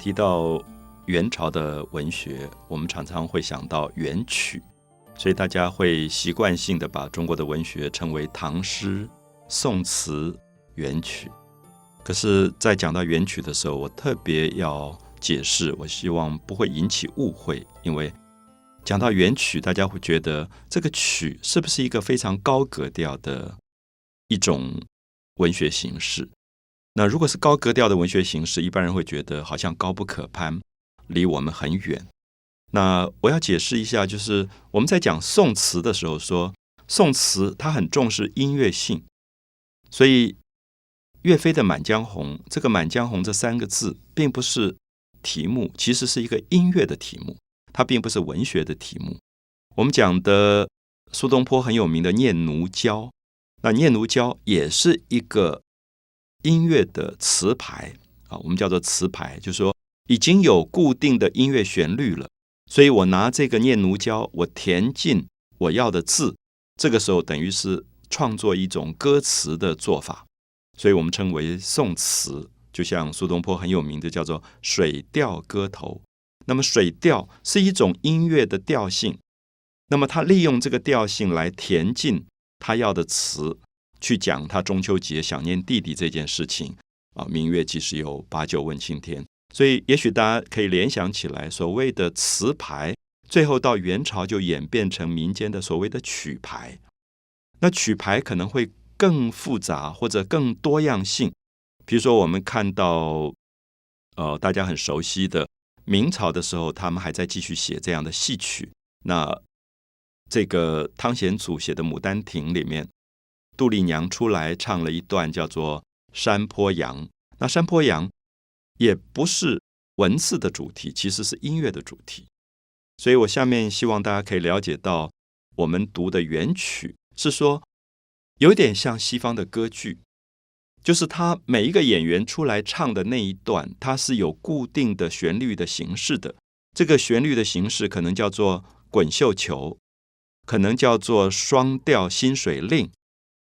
提到元朝的文学，我们常常会想到元曲，所以大家会习惯性的把中国的文学称为唐诗、宋词、元曲。可是，在讲到元曲的时候，我特别要解释，我希望不会引起误会，因为讲到元曲，大家会觉得这个曲是不是一个非常高格调的一种文学形式？那如果是高格调的文学形式，一般人会觉得好像高不可攀，离我们很远。那我要解释一下，就是我们在讲宋词的时候，说宋词它很重视音乐性，所以岳飞的《满江红》这个“满江红”这三个字，并不是题目，其实是一个音乐的题目，它并不是文学的题目。我们讲的苏东坡很有名的《念奴娇》，那《念奴娇》也是一个。音乐的词牌啊，我们叫做词牌，就是说已经有固定的音乐旋律了，所以我拿这个念奴娇，我填进我要的字，这个时候等于是创作一种歌词的做法，所以我们称为宋词。就像苏东坡很有名的叫做《水调歌头》，那么水调是一种音乐的调性，那么他利用这个调性来填进他要的词。去讲他中秋节想念弟弟这件事情啊，明月几时有，把酒问青天。所以，也许大家可以联想起来，所谓的词牌，最后到元朝就演变成民间的所谓的曲牌。那曲牌可能会更复杂或者更多样性。比如说，我们看到，呃，大家很熟悉的明朝的时候，他们还在继续写这样的戏曲。那这个汤显祖写的《牡丹亭》里面。杜丽娘出来唱了一段叫做《山坡羊》，那《山坡羊》也不是文字的主题，其实是音乐的主题。所以我下面希望大家可以了解到，我们读的原曲是说，有点像西方的歌剧，就是他每一个演员出来唱的那一段，它是有固定的旋律的形式的。这个旋律的形式可能叫做滚绣球，可能叫做双调新水令。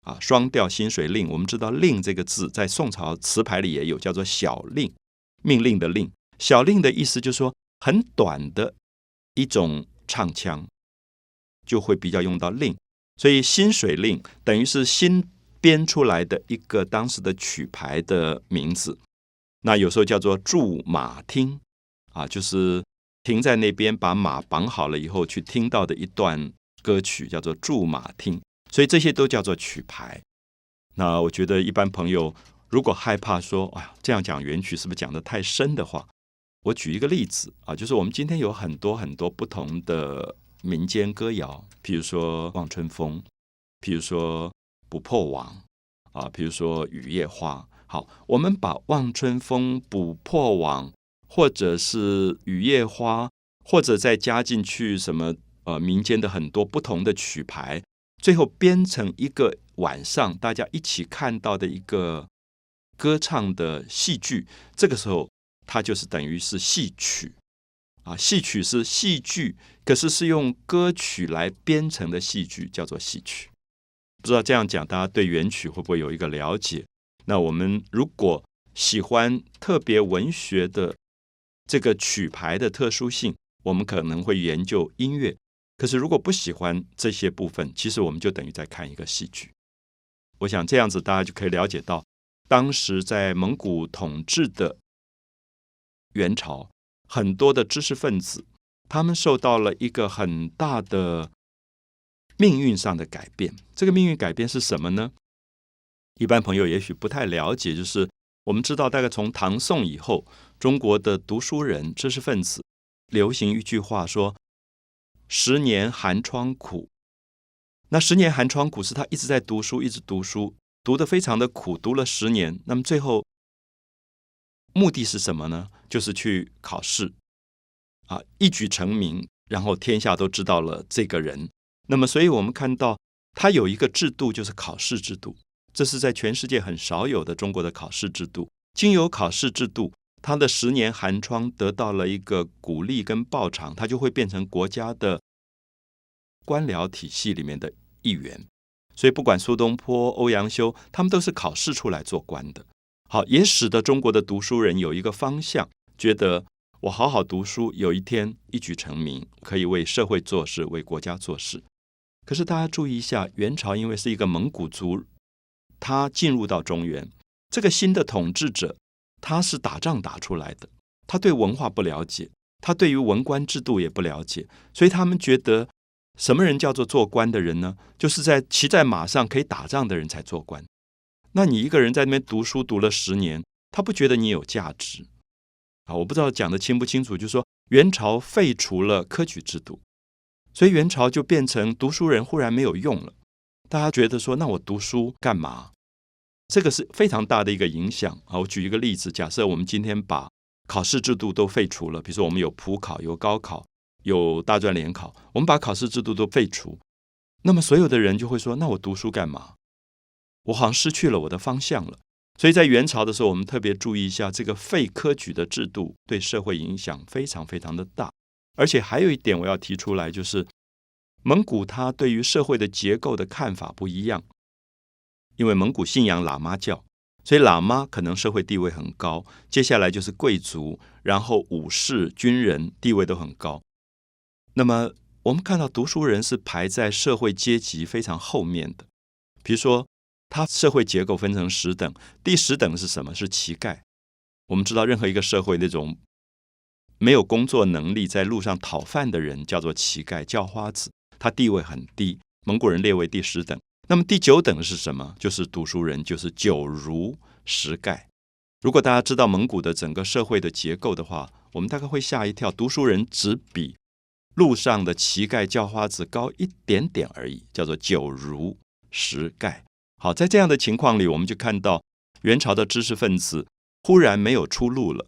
啊，双调新水令，我们知道“令”这个字在宋朝词牌里也有，叫做小令，命令的“令”。小令的意思就是说很短的一种唱腔，就会比较用到令。所以新水令等于是新编出来的一个当时的曲牌的名字。那有时候叫做驻马听，啊，就是停在那边把马绑好了以后去听到的一段歌曲，叫做驻马听。所以这些都叫做曲牌。那我觉得一般朋友如果害怕说，哎呀，这样讲元曲是不是讲的太深的话，我举一个例子啊，就是我们今天有很多很多不同的民间歌谣，比如说《望春风》，比如说《捕破网》，啊，比如说《雨夜花》。好，我们把《望春风》《捕破网》或者是《雨夜花》，或者再加进去什么呃民间的很多不同的曲牌。最后编成一个晚上大家一起看到的一个歌唱的戏剧，这个时候它就是等于是戏曲啊，戏曲是戏剧，可是是用歌曲来编成的戏剧，叫做戏曲。不知道这样讲，大家对原曲会不会有一个了解？那我们如果喜欢特别文学的这个曲牌的特殊性，我们可能会研究音乐。可是，如果不喜欢这些部分，其实我们就等于在看一个戏剧。我想这样子，大家就可以了解到，当时在蒙古统治的元朝，很多的知识分子，他们受到了一个很大的命运上的改变。这个命运改变是什么呢？一般朋友也许不太了解，就是我们知道，大概从唐宋以后，中国的读书人、知识分子流行一句话说。十年寒窗苦，那十年寒窗苦是他一直在读书，一直读书，读的非常的苦，读了十年。那么最后目的是什么呢？就是去考试啊，一举成名，然后天下都知道了这个人。那么，所以我们看到他有一个制度，就是考试制度，这是在全世界很少有的中国的考试制度。经由考试制度。他的十年寒窗得到了一个鼓励跟报偿，他就会变成国家的官僚体系里面的一员。所以，不管苏东坡、欧阳修，他们都是考试出来做官的。好，也使得中国的读书人有一个方向，觉得我好好读书，有一天一举成名，可以为社会做事，为国家做事。可是大家注意一下，元朝因为是一个蒙古族，他进入到中原，这个新的统治者，他是打仗打出来的，他对文化不了解，他对于文官制度也不了解，所以他们觉得什么人叫做做官的人呢？就是在骑在马上可以打仗的人才做官。那你一个人在那边读书读了十年，他不觉得你有价值啊？我不知道讲的清不清楚，就是说元朝废除了科举制度。所以元朝就变成读书人忽然没有用了，大家觉得说，那我读书干嘛？这个是非常大的一个影响啊！我举一个例子，假设我们今天把考试制度都废除了，比如说我们有普考、有高考、有大专联考，我们把考试制度都废除，那么所有的人就会说，那我读书干嘛？我好像失去了我的方向了。所以在元朝的时候，我们特别注意一下这个废科举的制度对社会影响非常非常的大。而且还有一点我要提出来，就是蒙古他对于社会的结构的看法不一样。因为蒙古信仰喇嘛教，所以喇嘛可能社会地位很高。接下来就是贵族，然后武士、军人地位都很高。那么我们看到读书人是排在社会阶级非常后面的。比如说，他社会结构分成十等，第十等是什么？是乞丐。我们知道，任何一个社会那种。没有工作能力，在路上讨饭的人叫做乞丐、叫花子，他地位很低。蒙古人列为第十等。那么第九等是什么？就是读书人，就是九儒十丐。如果大家知道蒙古的整个社会的结构的话，我们大概会吓一跳。读书人只比路上的乞丐、叫花子高一点点而已，叫做九儒十丐。好，在这样的情况里，我们就看到元朝的知识分子忽然没有出路了，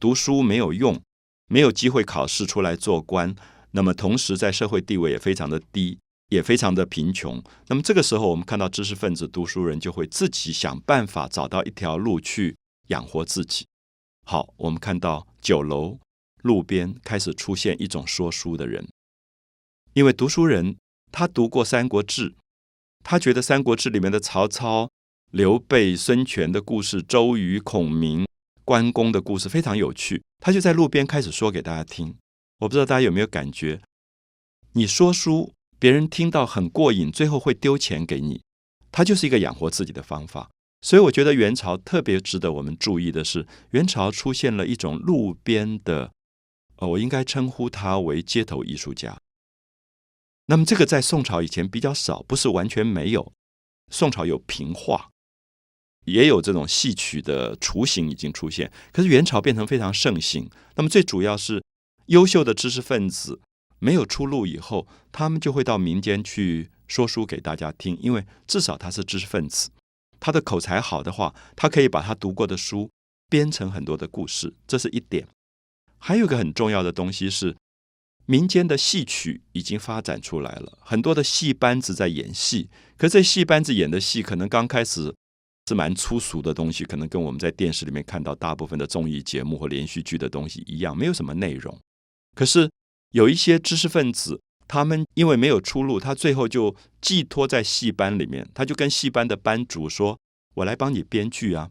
读书没有用。没有机会考试出来做官，那么同时在社会地位也非常的低，也非常的贫穷。那么这个时候，我们看到知识分子、读书人就会自己想办法找到一条路去养活自己。好，我们看到酒楼、路边开始出现一种说书的人，因为读书人他读过《三国志》，他觉得《三国志》里面的曹操、刘备、孙权的故事，周瑜、孔明。关公的故事非常有趣，他就在路边开始说给大家听。我不知道大家有没有感觉，你说书，别人听到很过瘾，最后会丢钱给你，他就是一个养活自己的方法。所以我觉得元朝特别值得我们注意的是，元朝出现了一种路边的，呃，我应该称呼他为街头艺术家。那么这个在宋朝以前比较少，不是完全没有。宋朝有平话。也有这种戏曲的雏形已经出现，可是元朝变成非常盛行。那么最主要是优秀的知识分子没有出路以后，他们就会到民间去说书给大家听，因为至少他是知识分子，他的口才好的话，他可以把他读过的书编成很多的故事，这是一点。还有一个很重要的东西是，民间的戏曲已经发展出来了，很多的戏班子在演戏，可这戏班子演的戏可能刚开始。是蛮粗俗的东西，可能跟我们在电视里面看到大部分的综艺节目或连续剧的东西一样，没有什么内容。可是有一些知识分子，他们因为没有出路，他最后就寄托在戏班里面，他就跟戏班的班主说：“我来帮你编剧啊，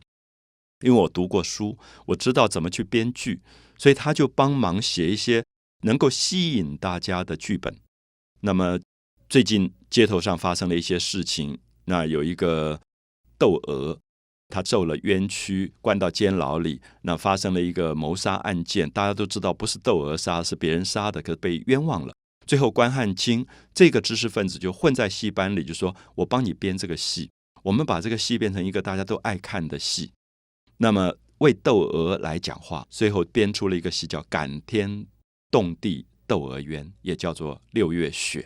因为我读过书，我知道怎么去编剧，所以他就帮忙写一些能够吸引大家的剧本。”那么最近街头上发生了一些事情，那有一个。窦娥，他受了冤屈，关到监牢里。那发生了一个谋杀案件，大家都知道不是窦娥杀，是别人杀的，可是被冤枉了。最后关汉卿这个知识分子就混在戏班里，就说我帮你编这个戏，我们把这个戏变成一个大家都爱看的戏。那么为窦娥来讲话，最后编出了一个戏叫《感天动地窦娥冤》，也叫做《六月雪》。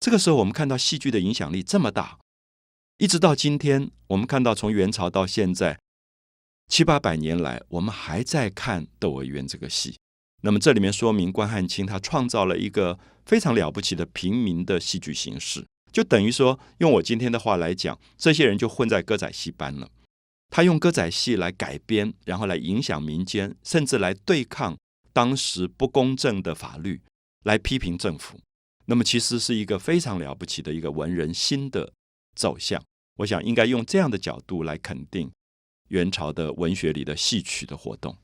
这个时候，我们看到戏剧的影响力这么大。一直到今天，我们看到从元朝到现在七八百年来，我们还在看《窦娥冤》这个戏。那么这里面说明关汉卿他创造了一个非常了不起的平民的戏剧形式，就等于说，用我今天的话来讲，这些人就混在歌仔戏班了。他用歌仔戏来改编，然后来影响民间，甚至来对抗当时不公正的法律，来批评政府。那么其实是一个非常了不起的一个文人新的走向。我想应该用这样的角度来肯定元朝的文学里的戏曲的活动。